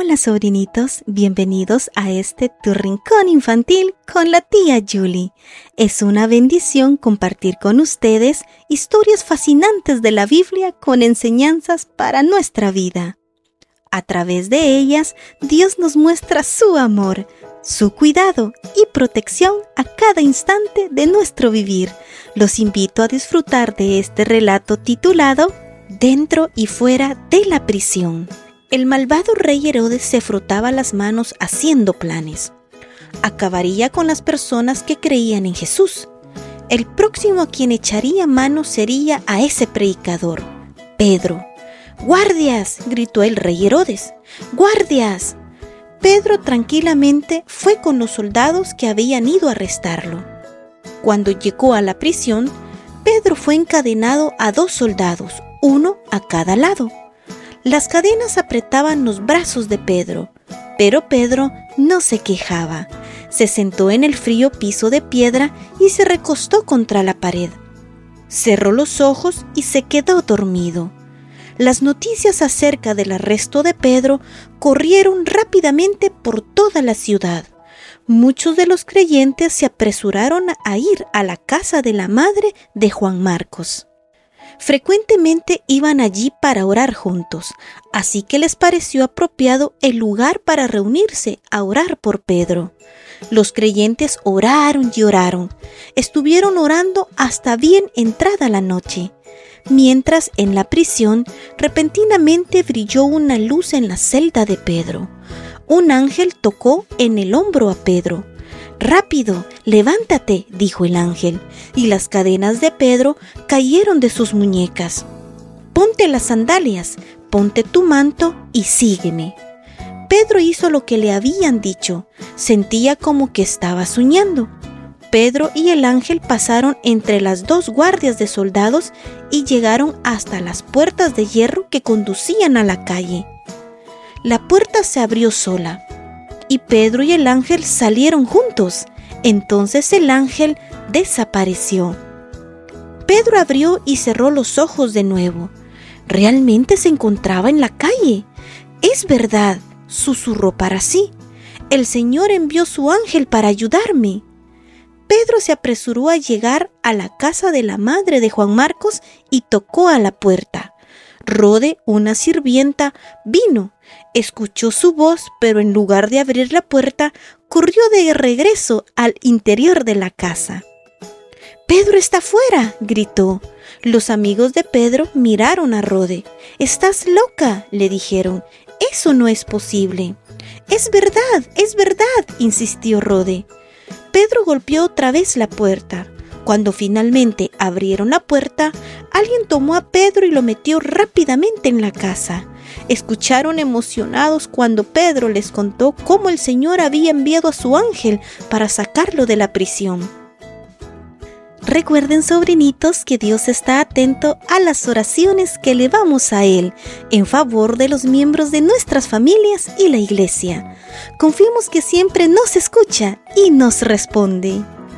Hola sobrinitos, bienvenidos a este tu rincón infantil con la tía Julie. Es una bendición compartir con ustedes historias fascinantes de la Biblia con enseñanzas para nuestra vida. A través de ellas, Dios nos muestra su amor, su cuidado y protección a cada instante de nuestro vivir. Los invito a disfrutar de este relato titulado Dentro y fuera de la prisión. El malvado rey Herodes se frotaba las manos haciendo planes. Acabaría con las personas que creían en Jesús. El próximo a quien echaría mano sería a ese predicador, Pedro. ¡Guardias! gritó el rey Herodes. ¡Guardias! Pedro tranquilamente fue con los soldados que habían ido a arrestarlo. Cuando llegó a la prisión, Pedro fue encadenado a dos soldados, uno a cada lado. Las cadenas apretaban los brazos de Pedro, pero Pedro no se quejaba. Se sentó en el frío piso de piedra y se recostó contra la pared. Cerró los ojos y se quedó dormido. Las noticias acerca del arresto de Pedro corrieron rápidamente por toda la ciudad. Muchos de los creyentes se apresuraron a ir a la casa de la madre de Juan Marcos. Frecuentemente iban allí para orar juntos, así que les pareció apropiado el lugar para reunirse a orar por Pedro. Los creyentes oraron y oraron. Estuvieron orando hasta bien entrada la noche. Mientras en la prisión repentinamente brilló una luz en la celda de Pedro. Un ángel tocó en el hombro a Pedro. Rápido, levántate, dijo el ángel, y las cadenas de Pedro cayeron de sus muñecas. Ponte las sandalias, ponte tu manto y sígueme. Pedro hizo lo que le habían dicho, sentía como que estaba soñando. Pedro y el ángel pasaron entre las dos guardias de soldados y llegaron hasta las puertas de hierro que conducían a la calle. La puerta se abrió sola y Pedro y el ángel salieron juntos. Entonces el ángel desapareció. Pedro abrió y cerró los ojos de nuevo. Realmente se encontraba en la calle. Es verdad, susurró para sí. El Señor envió su ángel para ayudarme. Pedro se apresuró a llegar a la casa de la madre de Juan Marcos y tocó a la puerta. Rode, una sirvienta, vino, escuchó su voz, pero en lugar de abrir la puerta, corrió de regreso al interior de la casa. Pedro está fuera, gritó. Los amigos de Pedro miraron a Rode. Estás loca, le dijeron. Eso no es posible. Es verdad, es verdad, insistió Rode. Pedro golpeó otra vez la puerta. Cuando finalmente abrieron la puerta, alguien tomó a Pedro y lo metió rápidamente en la casa. Escucharon emocionados cuando Pedro les contó cómo el Señor había enviado a su ángel para sacarlo de la prisión. Recuerden, sobrinitos, que Dios está atento a las oraciones que elevamos a Él en favor de los miembros de nuestras familias y la iglesia. Confiemos que siempre nos escucha y nos responde.